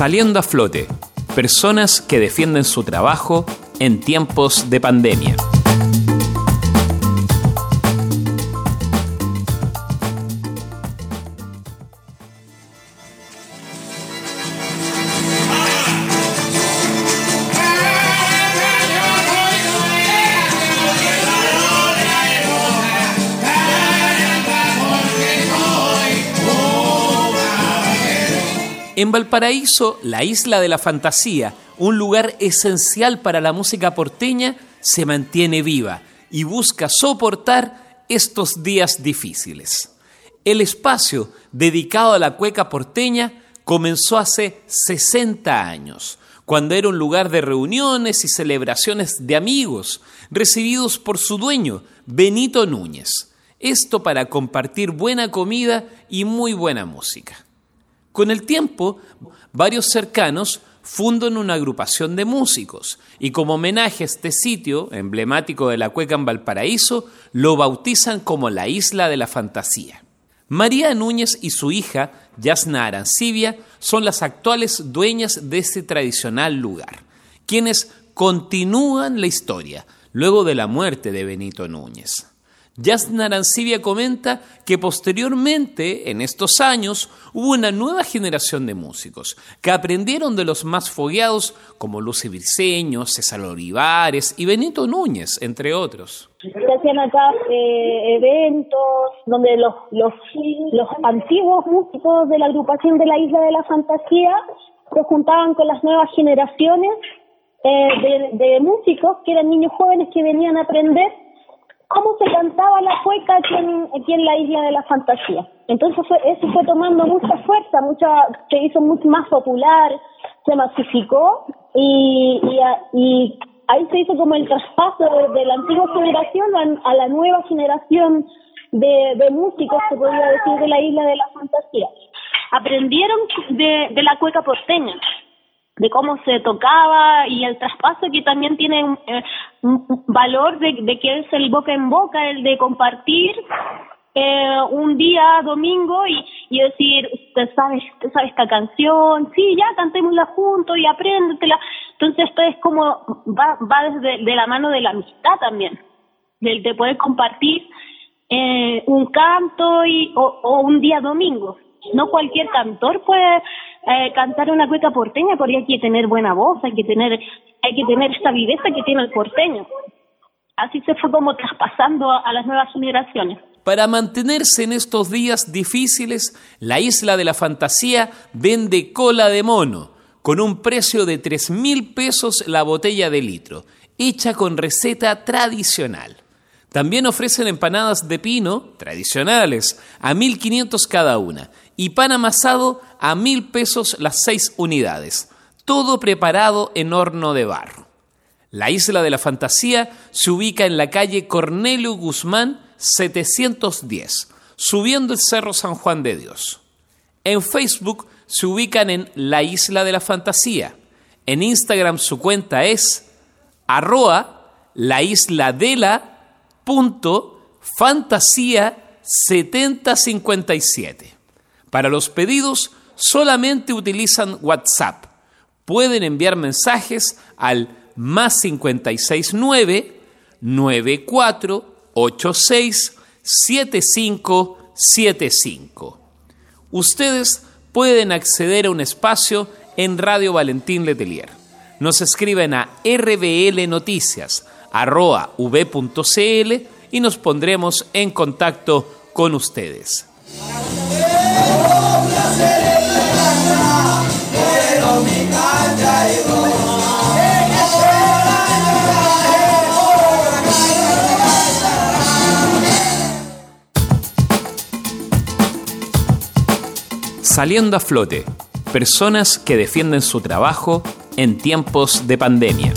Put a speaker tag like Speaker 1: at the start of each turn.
Speaker 1: Saliendo a flote, personas que defienden su trabajo en tiempos de pandemia. En Valparaíso, la isla de la fantasía, un lugar esencial para la música porteña, se mantiene viva y busca soportar estos días difíciles. El espacio dedicado a la cueca porteña comenzó hace 60 años, cuando era un lugar de reuniones y celebraciones de amigos, recibidos por su dueño, Benito Núñez. Esto para compartir buena comida y muy buena música. Con el tiempo, varios cercanos fundan una agrupación de músicos y como homenaje a este sitio emblemático de la cueca en Valparaíso, lo bautizan como la Isla de la Fantasía. María Núñez y su hija, Yasna Arancibia, son las actuales dueñas de este tradicional lugar, quienes continúan la historia luego de la muerte de Benito Núñez. Jasna Arancibia comenta que posteriormente, en estos años, hubo una nueva generación de músicos que aprendieron de los más fogueados como Lucy Virseño, César Olivares y Benito Núñez, entre otros.
Speaker 2: Se hacían acá eh, eventos donde los, los, los antiguos músicos de la agrupación de la Isla de la Fantasía se juntaban con las nuevas generaciones eh, de, músicos que eran niños jóvenes que venían a aprender la cueca aquí en, la isla de la fantasía. Entonces fue, eso fue tomando mucha fuerza, mucha, se hizo mucho más popular, se masificó y, y, ahí se hizo como el traspaso de, la antigua generación a, la nueva generación de, de músicos, se podría decir, de la isla de la fantasía. Aprendieron de, de la cueca porteña de cómo se tocaba y el traspaso que también tiene un, eh, valor de, que es el boca en boca, el de compartir eh, un día domingo y, y decir, usted sabe, usted sabe esta canción, sí, ya cantémosla juntos y apréndetela. Entonces esto es como, va, va desde de la mano de la amistad también, del de poder compartir eh, un canto y, o un día domingo. No cualquier cantor puede eh, cantar una cueca porteña porque hay que tener buena voz, hay que tener, hay que tener esta viveza que tiene el porteño. Así se fue como traspasando a, las nuevas generaciones.
Speaker 1: Para mantenerse en estos días difíciles, la Isla de la Fantasía vende cola de mono, con un precio de 3 mil pesos la botella de litro, hecha con receta tradicional. También ofrecen empanadas de pino, tradicionales, a 1.500 cada una, y pan amasado a mil pesos las seis unidades, todo preparado en horno de barro. La isla de la fantasía se ubica en la calle Cornelio Guzmán 710, subiendo el Cerro San Juan de Dios. En Facebook se ubican en La Isla de la Fantasía. En Instagram su cuenta es arroa la isla de la punto fantasía 7057. Para los pedidos solamente utilizan WhatsApp. Pueden enviar mensajes al más 569 9486 7575. Ustedes pueden acceder a un espacio en Radio Valentín Letelier. Nos escriben a rblnoticias.v.cl y nos pondremos en contacto con ustedes. Saliendo a flote, personas que defienden su trabajo en tiempos de pandemia.